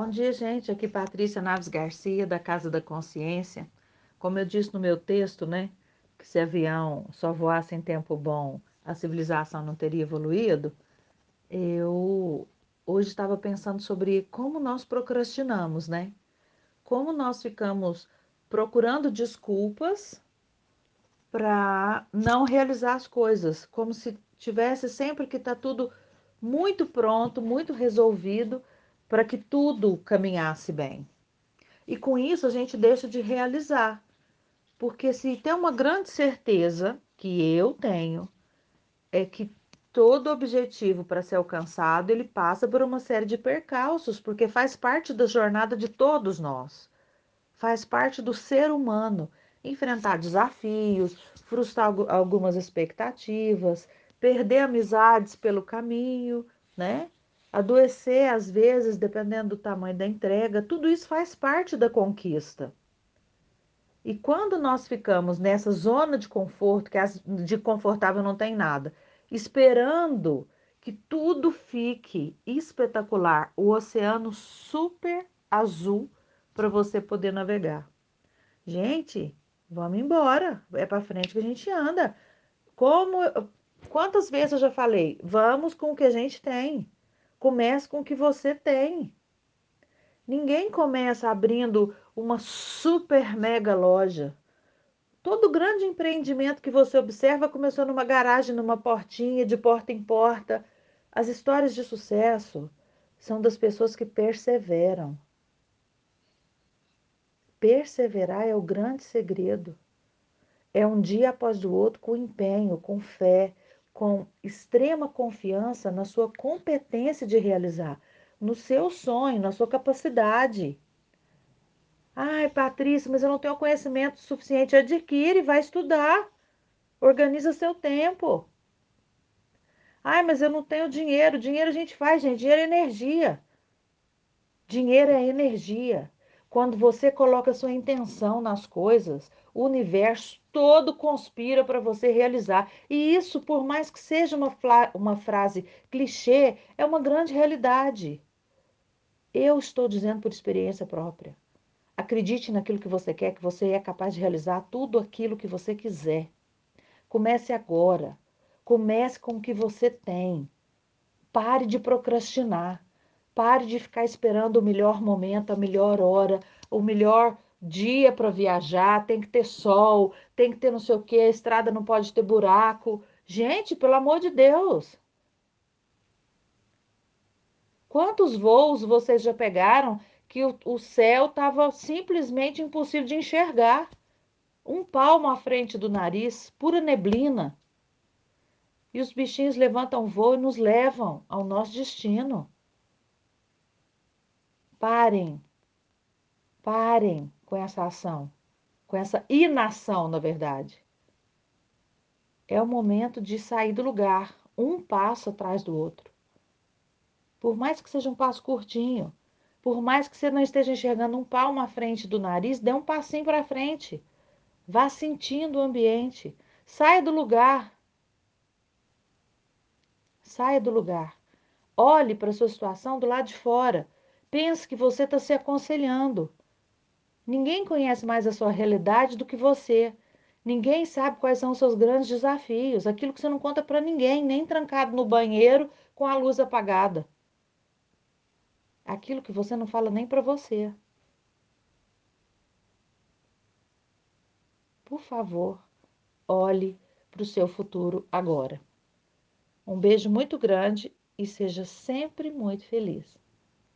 Bom dia, gente. Aqui Patrícia Naves Garcia, da Casa da Consciência. Como eu disse no meu texto, né, que se avião só voasse em tempo bom, a civilização não teria evoluído. Eu hoje estava pensando sobre como nós procrastinamos, né? Como nós ficamos procurando desculpas para não realizar as coisas, como se tivesse sempre que tá tudo muito pronto, muito resolvido para que tudo caminhasse bem. E com isso a gente deixa de realizar. Porque se tem uma grande certeza que eu tenho é que todo objetivo para ser alcançado, ele passa por uma série de percalços, porque faz parte da jornada de todos nós. Faz parte do ser humano enfrentar desafios, frustrar algumas expectativas, perder amizades pelo caminho, né? Adoecer às vezes, dependendo do tamanho da entrega, tudo isso faz parte da conquista. E quando nós ficamos nessa zona de conforto, que de confortável não tem nada, esperando que tudo fique espetacular, o oceano super azul para você poder navegar. Gente, vamos embora, é para frente que a gente anda. Como quantas vezes eu já falei, vamos com o que a gente tem. Comece com o que você tem. Ninguém começa abrindo uma super mega loja. Todo grande empreendimento que você observa começou numa garagem, numa portinha, de porta em porta. As histórias de sucesso são das pessoas que perseveram. Perseverar é o grande segredo. É um dia após o outro com empenho, com fé, com extrema confiança na sua competência de realizar, no seu sonho, na sua capacidade. Ai, Patrícia, mas eu não tenho conhecimento suficiente. Adquire, vai estudar. Organiza seu tempo. Ai, mas eu não tenho dinheiro. Dinheiro a gente faz, gente. Dinheiro é energia. Dinheiro é energia. Quando você coloca sua intenção nas coisas, o universo todo conspira para você realizar. E isso, por mais que seja uma, uma frase clichê, é uma grande realidade. Eu estou dizendo por experiência própria. Acredite naquilo que você quer, que você é capaz de realizar tudo aquilo que você quiser. Comece agora. Comece com o que você tem. Pare de procrastinar. Pare de ficar esperando o melhor momento, a melhor hora, o melhor dia para viajar, tem que ter sol, tem que ter não sei o que, a estrada não pode ter buraco. Gente, pelo amor de Deus. Quantos voos vocês já pegaram que o, o céu estava simplesmente impossível de enxergar? Um palmo à frente do nariz, pura neblina. E os bichinhos levantam voo e nos levam ao nosso destino. Parem, parem com essa ação, com essa inação, na verdade. É o momento de sair do lugar, um passo atrás do outro. Por mais que seja um passo curtinho, por mais que você não esteja enxergando um palmo à frente do nariz, dê um passinho para frente. Vá sentindo o ambiente. Saia do lugar. Saia do lugar. Olhe para a sua situação do lado de fora. Pense que você está se aconselhando. Ninguém conhece mais a sua realidade do que você. Ninguém sabe quais são os seus grandes desafios, aquilo que você não conta para ninguém, nem trancado no banheiro com a luz apagada. Aquilo que você não fala nem para você. Por favor, olhe para o seu futuro agora. Um beijo muito grande e seja sempre muito feliz.